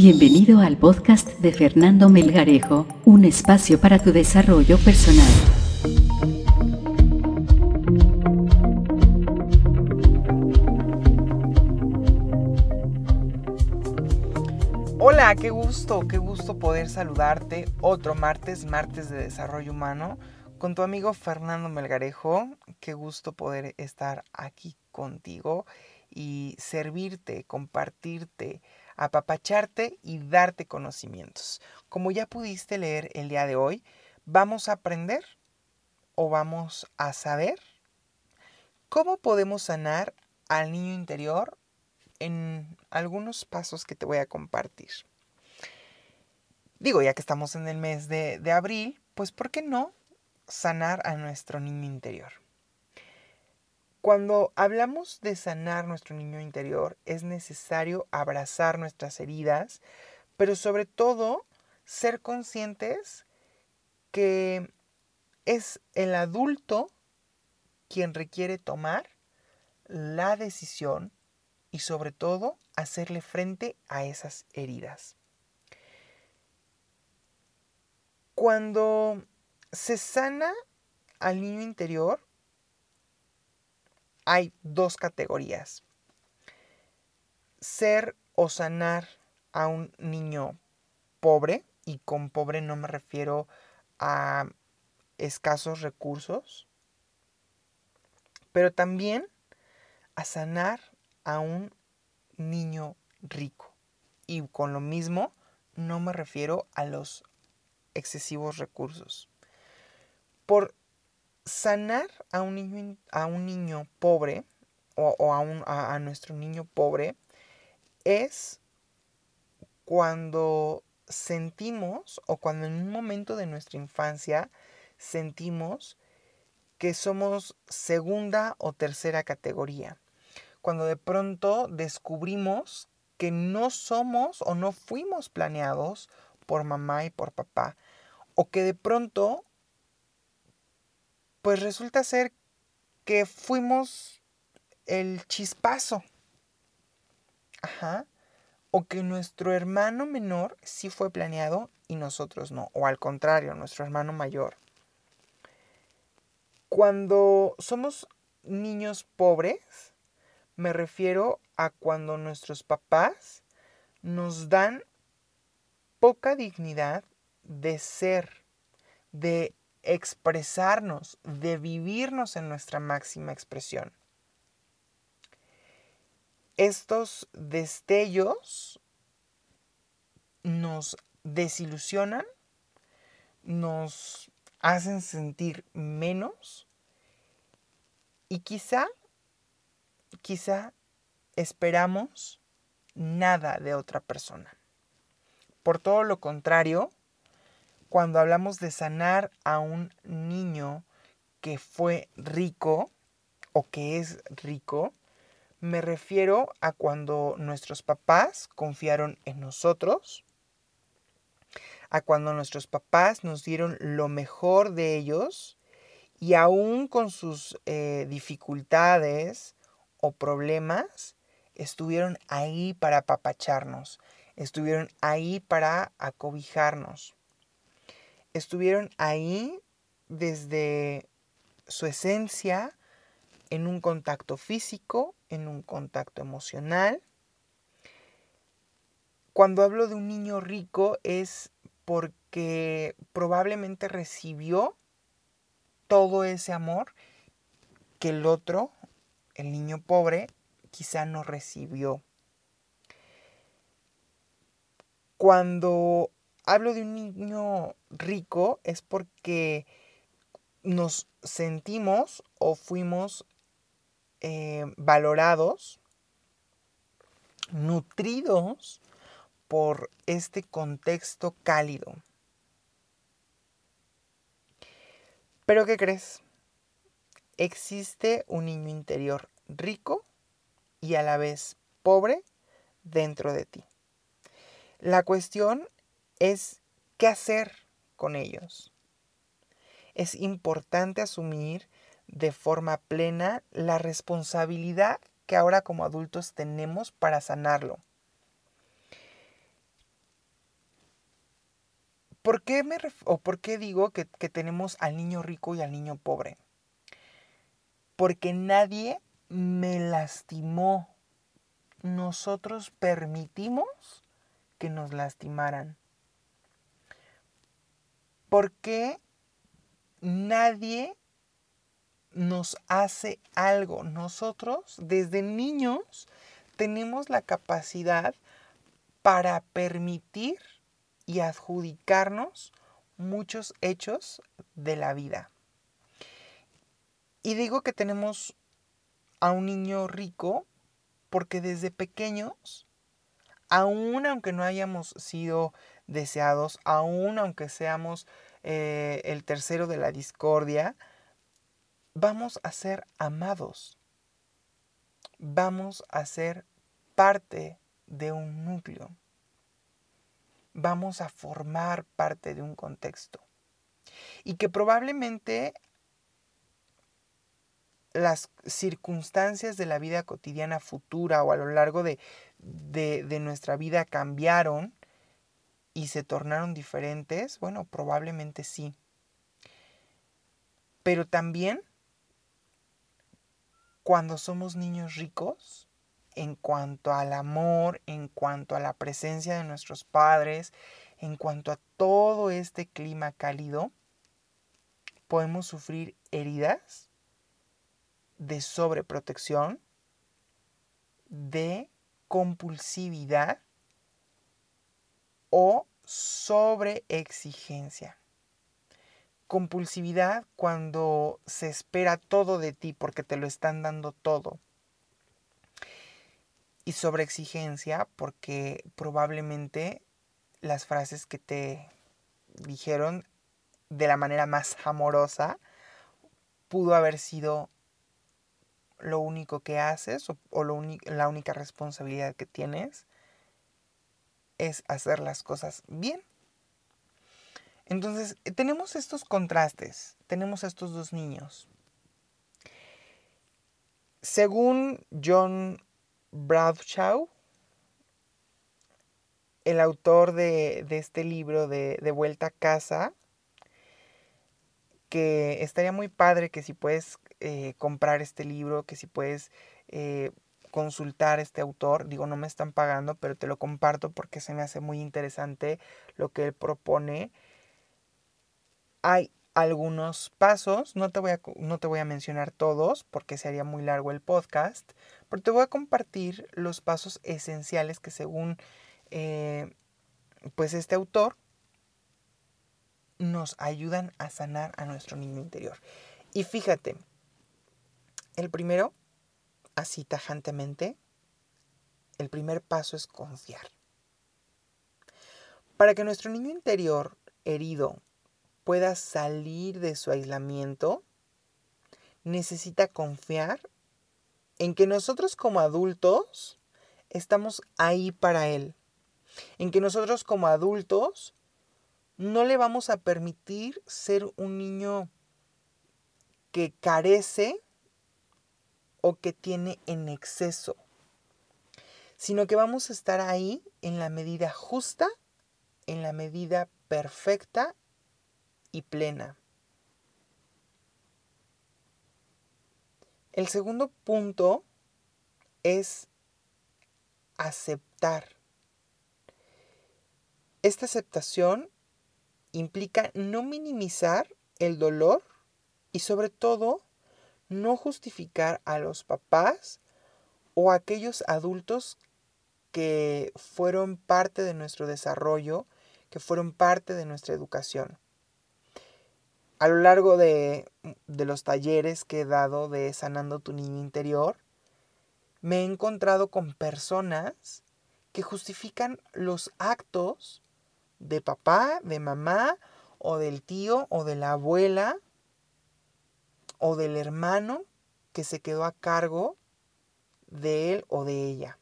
Bienvenido al podcast de Fernando Melgarejo, un espacio para tu desarrollo personal. Hola, qué gusto, qué gusto poder saludarte otro martes, martes de desarrollo humano, con tu amigo Fernando Melgarejo. Qué gusto poder estar aquí contigo y servirte, compartirte, apapacharte y darte conocimientos. Como ya pudiste leer el día de hoy, vamos a aprender o vamos a saber cómo podemos sanar al niño interior en algunos pasos que te voy a compartir. Digo, ya que estamos en el mes de, de abril, pues ¿por qué no sanar a nuestro niño interior? Cuando hablamos de sanar nuestro niño interior, es necesario abrazar nuestras heridas, pero sobre todo ser conscientes que es el adulto quien requiere tomar la decisión y sobre todo hacerle frente a esas heridas. Cuando se sana al niño interior, hay dos categorías. Ser o sanar a un niño pobre, y con pobre no me refiero a escasos recursos, pero también a sanar a un niño rico. Y con lo mismo no me refiero a los excesivos recursos. Por sanar a un niño, a un niño pobre o, a, a nuestro niño pobre es cuando sentimos o cuando en un momento de nuestra infancia sentimos que somos segunda o tercera categoría. Cuando de pronto descubrimos que no somos o no fuimos planeados por mamá y por papá. O que de pronto pues resulta ser que fuimos el chispazo. Ajá. O que nuestro hermano menor sí fue planeado y nosotros no. O al contrario, nuestro hermano mayor. Cuando somos niños pobres, me refiero a cuando nuestros papás nos dan poca dignidad de ser, de expresarnos, de vivirnos en nuestra máxima expresión. Estos destellos nos desilusionan, nos hacen sentir menos y quizá, quizá esperamos nada de otra persona. Por todo lo contrario, cuando hablamos de sanar a un niño que fue rico o que es rico, me refiero a cuando nuestros papás confiaron en nosotros, a cuando nuestros papás nos dieron lo mejor de ellos y aún con sus eh, dificultades o problemas, estuvieron ahí para apapacharnos, estuvieron ahí para acobijarnos estuvieron ahí desde su esencia, en un contacto físico, en un contacto emocional. Cuando hablo de un niño rico es porque probablemente recibió todo ese amor que el otro, el niño pobre, quizá no recibió. Cuando hablo de un niño rico es porque nos sentimos o fuimos eh, valorados, nutridos por este contexto cálido. Pero ¿qué crees? Existe un niño interior rico y a la vez pobre dentro de ti. La cuestión es qué hacer con ellos. Es importante asumir de forma plena la responsabilidad que ahora como adultos tenemos para sanarlo. ¿Por qué, me o por qué digo que, que tenemos al niño rico y al niño pobre? Porque nadie me lastimó. Nosotros permitimos que nos lastimaran. Porque nadie nos hace algo. Nosotros, desde niños, tenemos la capacidad para permitir y adjudicarnos muchos hechos de la vida. Y digo que tenemos a un niño rico porque desde pequeños, aun aunque no hayamos sido deseados, aun aunque seamos eh, el tercero de la discordia, vamos a ser amados. Vamos a ser parte de un núcleo. Vamos a formar parte de un contexto. Y que probablemente las circunstancias de la vida cotidiana futura o a lo largo de, de, nuestra vida cambiaron y se tornaron diferentes, bueno, probablemente sí. Pero también cuando somos niños ricos, en cuanto al amor, en cuanto a la presencia de nuestros padres, en cuanto a todo este clima cálido, podemos sufrir heridas de sobreprotección, de compulsividad o sobreexigencia. Compulsividad cuando se espera todo de ti porque te lo están dando todo. Y sobreexigencia porque probablemente las frases que te dijeron de la manera más amorosa pudo haber sido lo único que haces o, la única responsabilidad que tienes es hacer las cosas bien. Entonces, eh, tenemos estos contrastes, tenemos estos dos niños. Según John Bradshaw, el autor de, este libro de, de Vuelta a Casa, que estaría muy padre que si puedes eh, comprar este libro, que si puedes eh, consultar este autor, digo, no me están pagando, pero te lo comparto porque se me hace muy interesante lo que él propone. Hay algunos pasos, no te voy a, no te voy a mencionar todos porque sería muy largo el podcast, pero te voy a compartir los pasos esenciales que según eh, pues este autor nos ayudan a sanar a nuestro niño interior. Y fíjate, el primero, así tajantemente, el primer paso es confiar. Para que nuestro niño interior herido pueda salir de su aislamiento, necesita confiar en que nosotros como adultos estamos ahí para él. En que nosotros como adultos no le vamos a permitir ser un niño que carece o que tiene en exceso, sino que vamos a estar ahí en la medida justa, en la medida perfecta y plena. El segundo punto es aceptar. Esta aceptación implica no minimizar el dolor y sobre todo no justificar a los papás o a aquellos adultos que fueron parte de nuestro desarrollo, que fueron parte de nuestra educación. A lo largo de, de, los talleres que he dado de Sanando tu Niño Interior, me he encontrado con personas que justifican los actos de papá, de mamá, o del tío, o de la abuela, o del hermano que se quedó a cargo de él o de ella.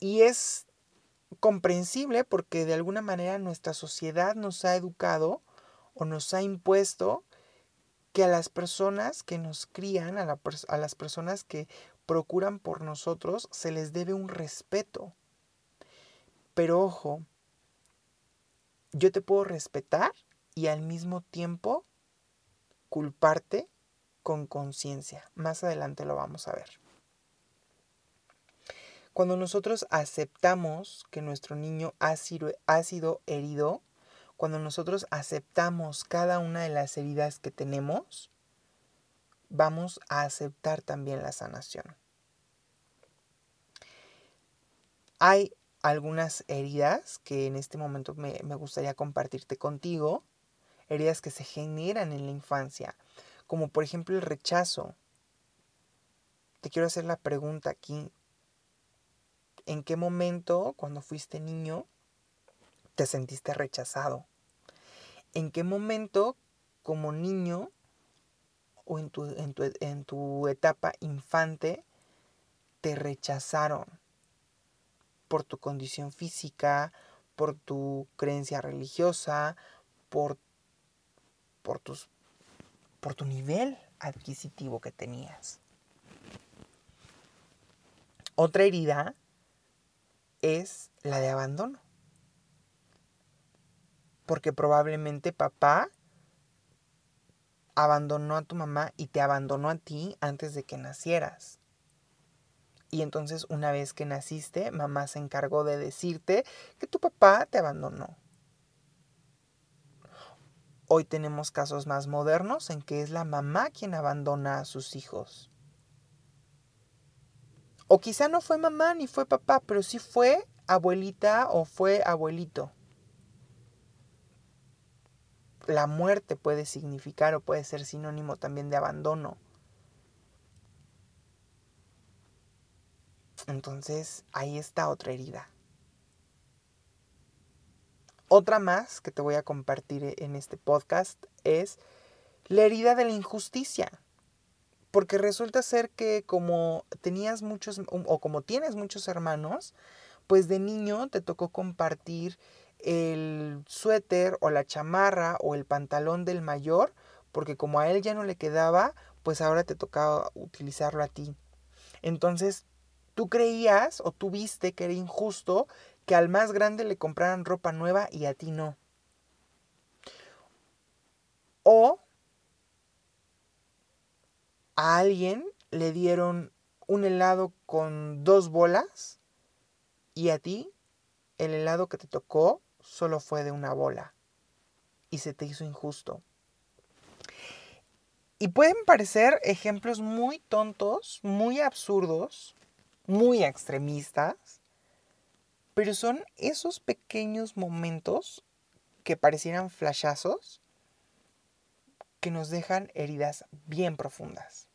Y es comprensible porque de alguna manera nuestra sociedad nos ha educado o nos ha impuesto que a las personas que nos crían, a, a, las personas que procuran por nosotros, se les debe un respeto. Pero ojo, yo te puedo respetar y al mismo tiempo culparte con conciencia. Más adelante lo vamos a ver. Cuando nosotros aceptamos que nuestro niño ha sido, ha sido herido, cuando nosotros aceptamos cada una de las heridas que tenemos, vamos a aceptar también la sanación. Hay algunas heridas que en este momento me, gustaría compartirte contigo, que se generan en la infancia, como por ejemplo el rechazo. Te quiero hacer la pregunta aquí. ¿En qué momento, cuando fuiste niño, te sentiste rechazado? ¿En qué momento, como niño, o en tu, en tu, en tu etapa infante, te rechazaron? por tu condición física, por tu creencia religiosa, por, por, tus, por tu nivel adquisitivo que tenías. Otra herida es la de abandono. Porque probablemente papá abandonó a tu mamá y te abandonó a ti antes de que nacieras. Y entonces una vez que naciste, mamá se encargó de decirte que tu papá te abandonó. Hoy tenemos casos más modernos en que es la mamá quien abandona a sus hijos. O quizá no fue mamá ni fue papá, pero sí fue abuelita o fue abuelito. La muerte puede significar o puede ser sinónimo también de abandono. Entonces ahí está otra herida. Otra más que te voy a compartir en este podcast es la herida de la injusticia. Porque resulta ser que como tenías muchos o como tienes muchos hermanos, pues de niño te tocó compartir el suéter o la chamarra o el pantalón del mayor, porque como a él ya no le quedaba, pues ahora te tocaba utilizarlo a ti. Entonces Tú creías o tú viste que era injusto que al más grande le compraran ropa nueva y a ti no. O a alguien le dieron un helado con dos bolas y a ti el helado que te tocó solo fue de una bola y se te hizo injusto. Y pueden parecer ejemplos muy tontos, muy absurdos, muy extremistas, pero son esos pequeños momentos que parecieran flashazos que nos dejan heridas bien profundas.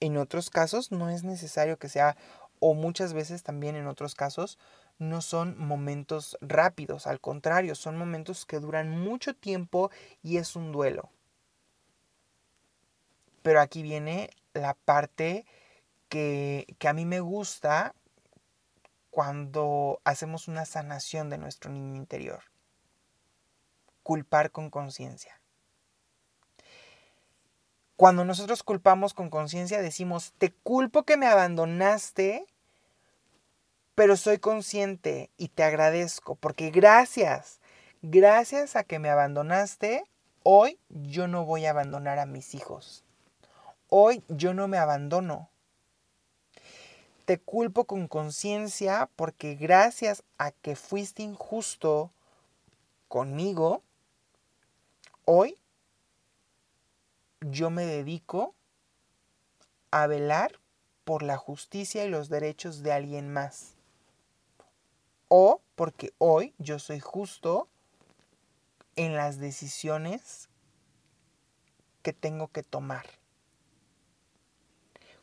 En otros casos no es necesario que sea, o muchas veces también en otros casos, no son momentos rápidos, al contrario, son momentos que duran mucho tiempo y es un duelo. Pero aquí viene la parte que, a mí me gusta cuando hacemos una sanación de nuestro niño interior. Culpar con conciencia. Cuando nosotros culpamos con conciencia decimos, te culpo que me abandonaste, pero soy consciente y te agradezco, porque gracias, gracias a que me abandonaste, hoy yo no voy a abandonar a mis hijos. Hoy yo no me abandono. Te culpo con conciencia porque gracias a que fuiste injusto conmigo, hoy yo me dedico a velar por la justicia y los derechos de alguien más. O porque hoy yo soy justo en las decisiones que tengo que tomar.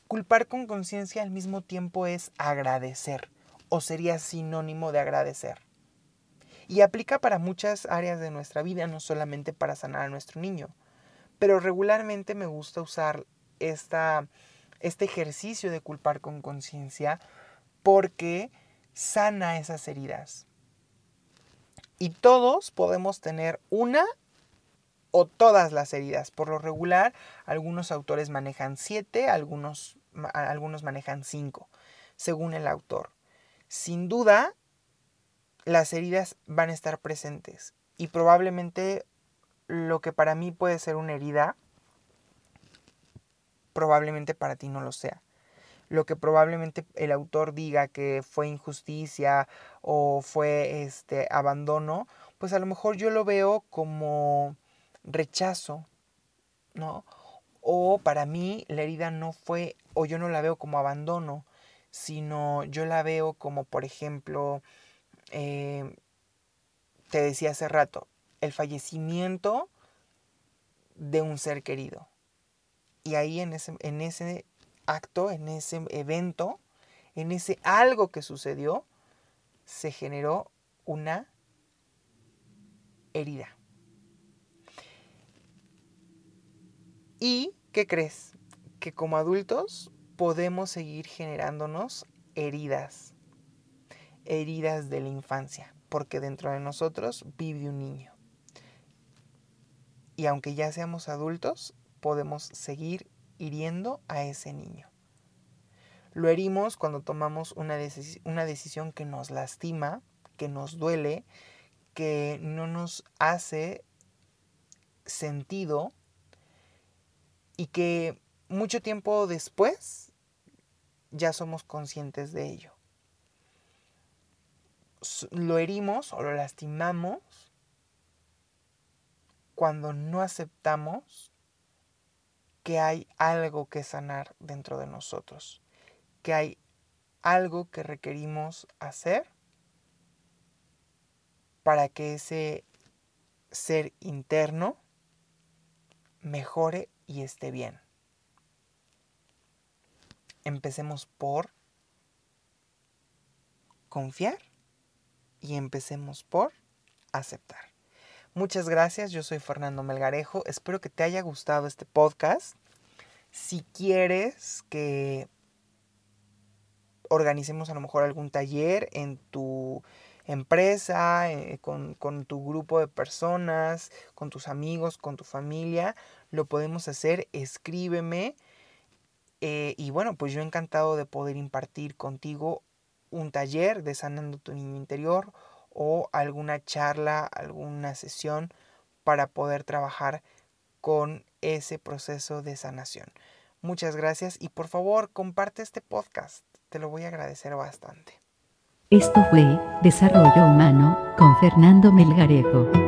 Culpar con conciencia al mismo tiempo es agradecer o sería sinónimo de agradecer. Y aplica para muchas áreas de nuestra vida, no solamente para sanar a nuestro niño. Pero regularmente me gusta usar esta, este ejercicio de culpar con conciencia porque sana esas heridas. Y todos podemos tener una o todas las heridas. Por lo regular, algunos autores manejan siete, algunos, algunos manejan cinco, según el autor. Sin duda, las heridas van a estar presentes y probablemente lo que para mí puede ser una herida, probablemente para ti no lo sea. Lo que probablemente el autor diga que fue injusticia o fue este abandono, pues a lo mejor yo lo veo como rechazo, ¿no? O para mí la herida no fue, o yo no la veo como abandono, sino yo la veo como, por ejemplo, eh, te decía hace rato, el fallecimiento de un ser querido. Y ahí en ese, en ese acto, en ese evento, en ese algo que sucedió, se generó una herida. ¿Y qué crees? Que como adultos podemos seguir generándonos heridas, heridas de la infancia, porque dentro de nosotros vive un niño. Y aunque ya seamos adultos, podemos seguir hiriendo a ese niño. Lo herimos cuando tomamos una, una decisión que nos lastima, que nos duele, que no nos hace sentido y que mucho tiempo después ya somos conscientes de ello. Lo herimos o lo lastimamos cuando no aceptamos que hay algo que sanar dentro de nosotros, que hay algo que requerimos hacer para que ese ser interno mejore y esté bien. Empecemos por confiar y empecemos por aceptar. Muchas gracias, yo soy Fernando Melgarejo, espero que te haya gustado este podcast. Si quieres que organicemos a lo mejor algún taller en tu empresa, eh, con, tu grupo de personas, con tus amigos, con tu familia, lo podemos hacer, escríbeme. Eh, y bueno, pues yo encantado de poder impartir contigo un taller de sanando tu niño interior o alguna charla, alguna sesión para poder trabajar con ese proceso de sanación. Muchas gracias y por favor comparte este podcast, te lo voy a agradecer bastante. Esto fue Desarrollo Humano con Fernando Melgarejo.